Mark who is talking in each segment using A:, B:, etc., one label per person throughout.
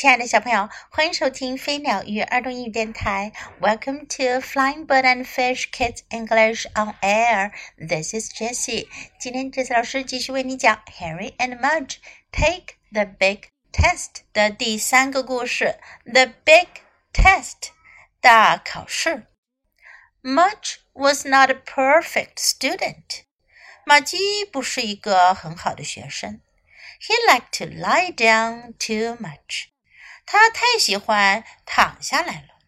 A: 亲爱的小朋友，欢迎收听飞鸟与儿童英语电台。Welcome to Flying Bird and Fish Kids English on Air. This is Jessie. 今天 Jessie 老师继续为你讲《Henry and Mudge Take the Big Test》的第三个故事，《The Big Test》大考试。Mudge was not a perfect student. 马基不是一个很好的学生。He liked to lie down too much. 他太喜欢躺下来了。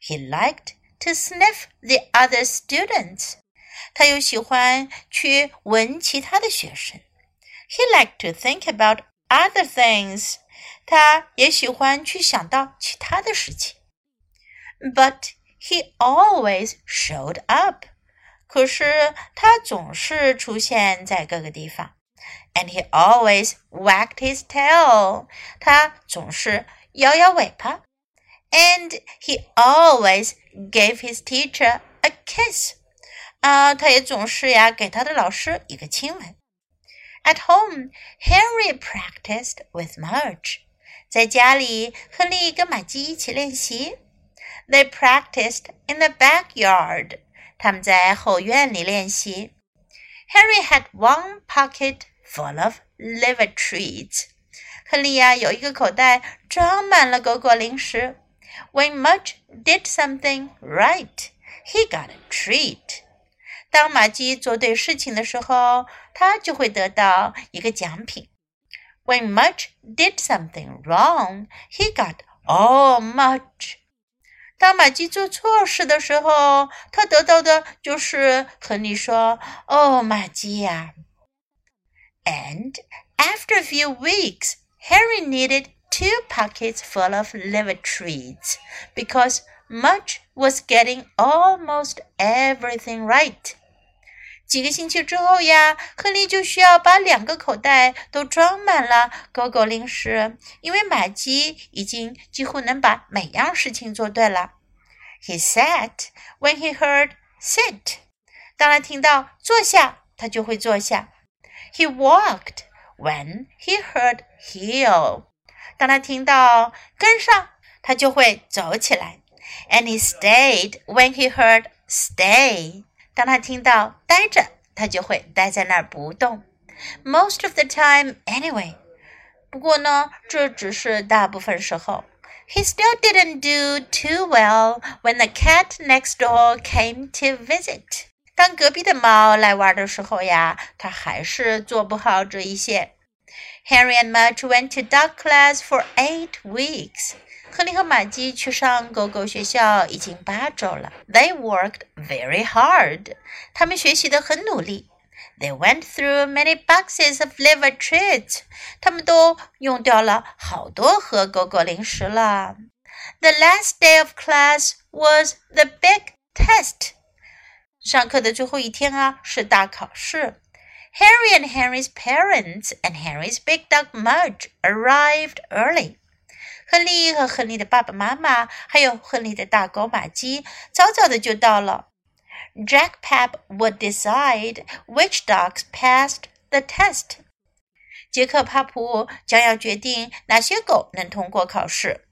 A: He liked to sniff the other students. 他又喜欢去闻其他的学生。He liked to think about other things. 他也喜欢去想到其他的事情。But he always showed up. 可是他总是出现在各个地方。And he always wagged his tail. 他总是 摇摇尾巴，and he always gave his teacher a kiss。啊，他也总是呀给他的老师一个亲吻。At uh, home, Henry practiced with Mudge。在家里和另一个玛姬一起练习。They practiced in the backyard。他们在后院里练习。Henry had one pocket full of liver treats。亨利呀有一个口袋装满了果果零食。When Mudge did something right, he got a treat. 当玛姬做对事情的时候，他就会得到一个奖品。When Mudge did something wrong, he got all Mudge. 当玛姬做错事的时候，他得到的就是亨利说：“哦，玛姬呀。” And after a few weeks, Henry needed two pockets full of liver treats because Mudge was getting almost everything right. 几个星期之后呀，亨利就需要把两个口袋都装满了狗狗零食，因为玛姬已经几乎能把每样事情做对了。He sat when he heard sit，当他听到坐下，他就会坐下。He walked when he heard heel，当他听到跟上，他就会走起来。And he stayed when he heard stay，当他听到待着，他就会待在那儿不动。Most of the time, anyway。不过呢，这只是大部分时候。He still didn't do too well when the cat next door came to visit. 当隔壁的猫来玩的时候呀，它还是做不好这一些。Henry and Mudge went to dog class for eight weeks. 亨利和玛姬去上狗狗学校已经八周了。They worked very hard. 他们学习的很努力。They went through many boxes of liver treats. 他们都用掉了好多盒狗狗零食了。The last day of class was the big test. 上课的最后一天啊，是大考试。Harry and Henry's parents and Henry's big dog Mudge arrived early. 亨利和亨利的爸爸妈妈，还有亨利的大狗玛姬，早早的就到了。Jack Pap would decide which dogs passed the test. 杰克帕普将要决定哪些狗能通过考试。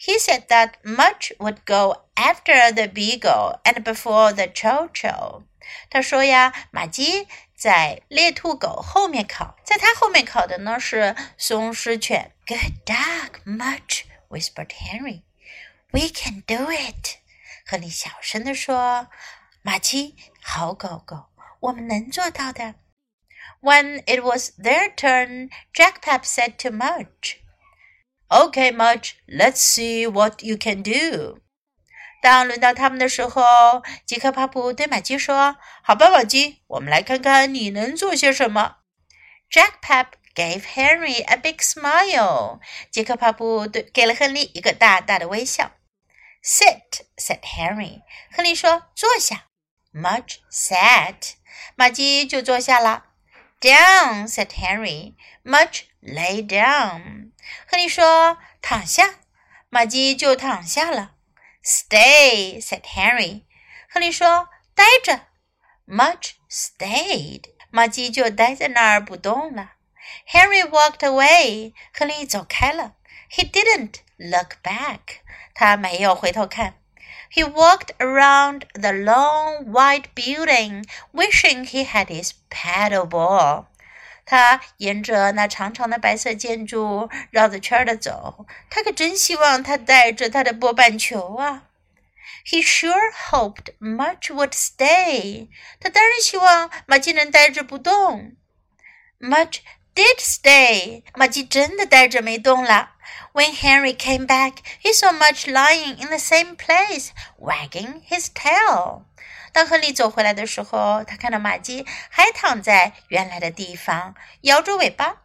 A: He said that Mudge would go after the beagle and before the chow chow。他说呀，马基在猎兔狗后面跑，在他后面跑的呢是松狮犬。Good dog, Mudge whispered Henry. We can do it. 亨利小声地说：“马基，好狗狗，我们能做到的。” When it was their turn, Jack said to Mudge. Okay, much. Let's see what you can do. 当轮到他们的时候，杰克帕普对玛姬说：“好吧，玛姬，我们来看看你能做些什么。” Jack Pap gave Henry a big smile. 杰克帕普对给了亨利一个大大的微笑。Sit, said Henry. 亨利说：“坐下。” Much sat. 玛姬就坐下了。Down, said Henry. Much lay down. 亨利说：“躺下。”玛姬就躺下了。“Stay,” said Henry。亨利说：“待着。”Mudge stayed。玛姬就待在那儿不动了。Henry walked away。亨利走开了。He didn't look back。他没有回头看。He walked around the long white building, wishing he had his paddle ball. 他沿着那长长的白色建筑绕着圈儿的走，他可真希望他带着他的波板球啊！He sure hoped much would stay。他当然希望马基能待着不动。Much did stay。马基真的待着没动了。When Henry came back, he saw much lying in the same place, wagging his tail. 当亨利走回来的时候，他看到玛姬还躺在原来的地方，摇着尾巴。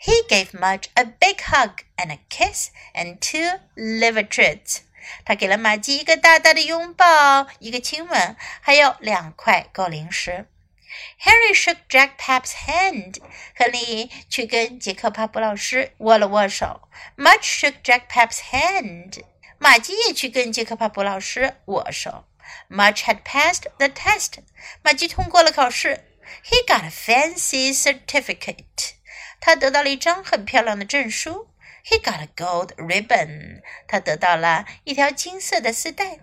A: He gave Mudge a big hug and a kiss and two liver treats。他给了马姬一个大大的拥抱，一个亲吻，还有两块狗零食。Harry shook Jack Pap's hand。亨利去跟杰克帕布老师握了握手。Mudge shook Jack Pap's hand。玛姬也去跟杰克帕布老师握手。Mudge had passed the test. 马吉通过了考试。He got a fancy certificate. 他得到了一张很漂亮的证书。He got a gold ribbon. 他得到了一条金色的丝带。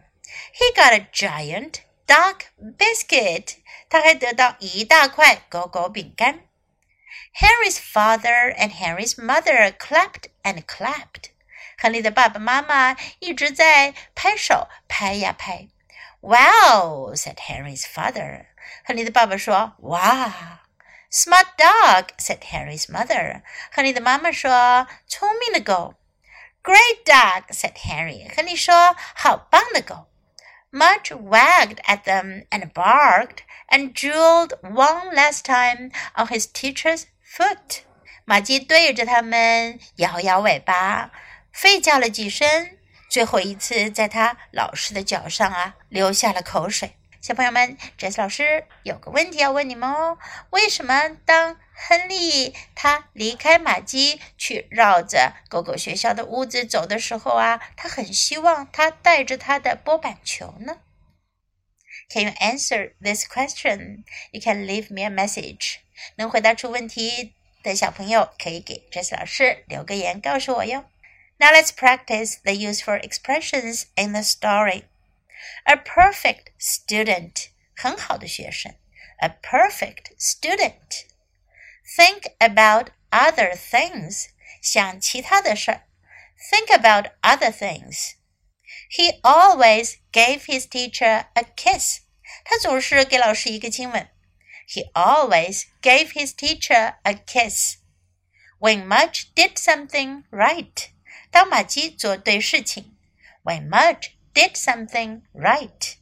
A: He got a giant duck biscuit. 他还得到一大块狗狗饼干。Henry's father and Henry's mother clapped and clapped. 亨利的爸爸妈妈一直在拍手，拍呀拍。Wow, said Henry's father. 亨利的爸爸说：“哇。” Smart dog, said Henry's mother. 亨利的妈妈说：“聪明的狗。” Great dog, said Henry. 亨利说：“好棒的狗。” Mudge wagged at them and barked and jeweled one last time on his teacher's foot. 马基对着他们摇摇尾巴，吠叫了几声。最后一次在他老师的脚上啊流下了口水。小朋友们，Jess 老师有个问题要问你们哦：为什么当亨利他离开玛姬去绕着狗狗学校的屋子走的时候啊，他很希望他带着他的波板球呢？Can you answer this question? You can leave me a message. 能回答出问题的小朋友可以给 Jess 老师留个言告诉我哟。Now let's practice the useful expressions in the story. A perfect student, 很好的学生. A perfect student. Think about other things, 想其他的事儿. Think about other things. He always gave his teacher a kiss. 他总是给老师一个亲吻. He always gave his teacher a kiss. When Mudge did something right, 当马基做对事情，When Mudge did something right.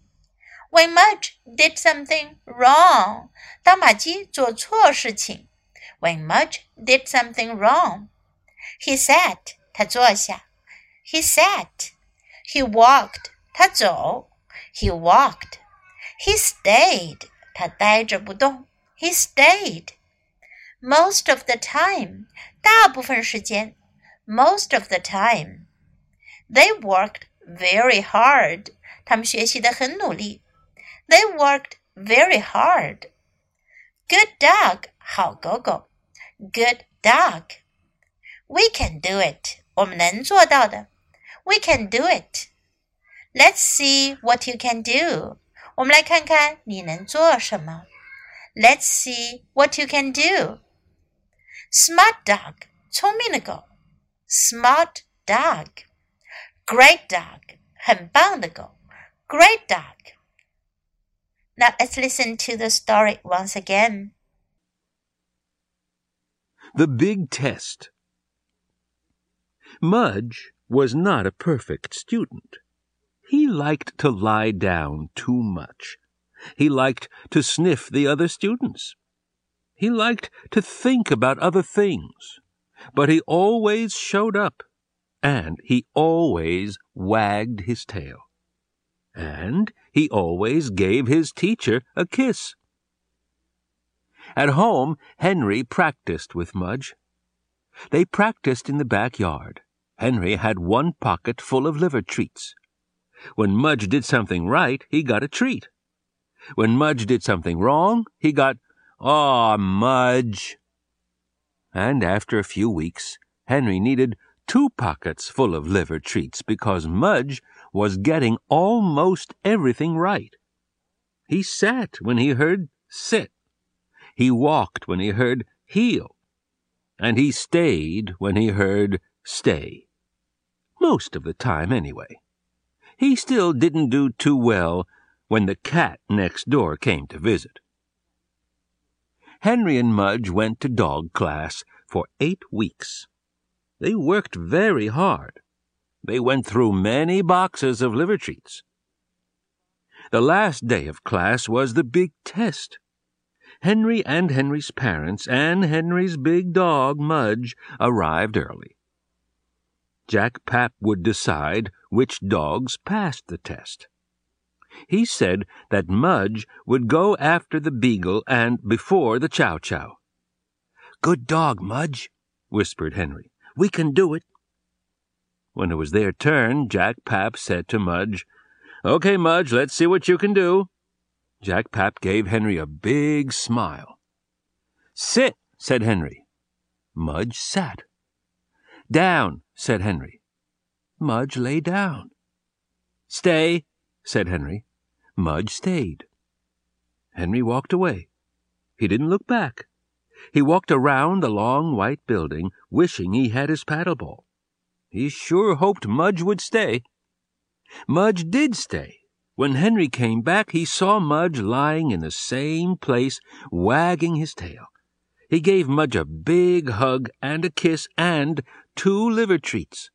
A: When Mudge did something wrong. 当马基做错事情，When Mudge did something wrong. He sat. 他坐下。He sat. He walked. 他走。He walked. He stayed. 他呆着不动。He stayed. Most of the time. 大部分时间。 most of the time. They worked very hard. 他们学习的很努力。They worked very hard. Good dog. 好狗狗。Good dog. We can do it. 我们能做到的。We can do it. Let's see what you can do. 我们来看看你能做什么。Let's see what you can do. Smart dog. 聪明的狗。 smart dog. Great dog. 很棒的狗. Great dog. Now let's listen to the story once again.
B: The Big Test. Mudge was not a perfect student. He liked to lie down too much. He liked to sniff the other students. He liked to think about other things but he always showed up, and he always wagged his tail. And he always gave his teacher a kiss. At home, Henry practiced with Mudge. They practiced in the backyard. Henry had one pocket full of liver treats. When Mudge did something right, he got a treat. When Mudge did something wrong, he got, Aw, Mudge! And after a few weeks, Henry needed two pockets full of liver treats because Mudge was getting almost everything right. He sat when he heard sit. He walked when he heard heel. And he stayed when he heard stay. Most of the time, anyway. He still didn't do too well when the cat next door came to visit. Henry and Mudge went to dog class for eight weeks. They worked very hard. They went through many boxes of liver treats. The last day of class was the big test. Henry and Henry's parents and Henry's big dog, Mudge, arrived early. Jack Pap would decide which dogs passed the test. He said that Mudge would go after the beagle and before the chow chow. Good dog, Mudge, whispered Henry. We can do it. When it was their turn, Jack Pap said to Mudge, Okay, Mudge, let's see what you can do. Jack Pap gave Henry a big smile. Sit, said Henry. Mudge sat. Down, said Henry. Mudge lay down. Stay, said Henry. Mudge stayed. Henry walked away. He didn't look back. He walked around the long white building, wishing he had his paddle ball. He sure hoped Mudge would stay. Mudge did stay. When Henry came back, he saw Mudge lying in the same place, wagging his tail. He gave Mudge a big hug and a kiss and two liver treats.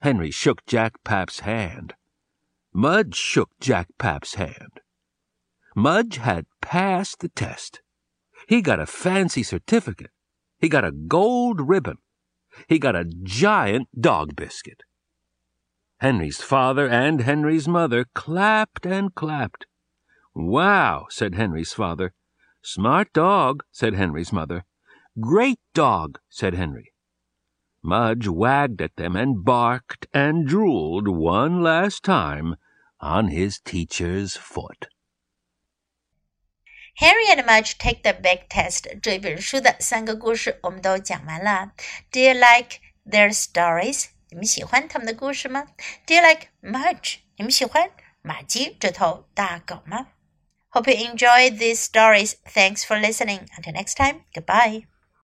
B: Henry shook Jack Pap's hand. Mudge shook Jack Pap's hand. Mudge had passed the test. He got a fancy certificate. He got a gold ribbon. He got a giant dog biscuit. Henry's father and Henry's mother clapped and clapped. Wow, said Henry's father. Smart dog, said Henry's mother. Great dog, said Henry. Mudge wagged at them and barked and drooled one last time on his teacher's foot.
A: Henry and Mudge take the big test 这本书的三个故事我们都讲完了。Do you like their stories do you like Mudge？你们喜欢马基这头大狗吗？Hope you enjoyed these stories. Thanks for listening. Until next time, goodbye.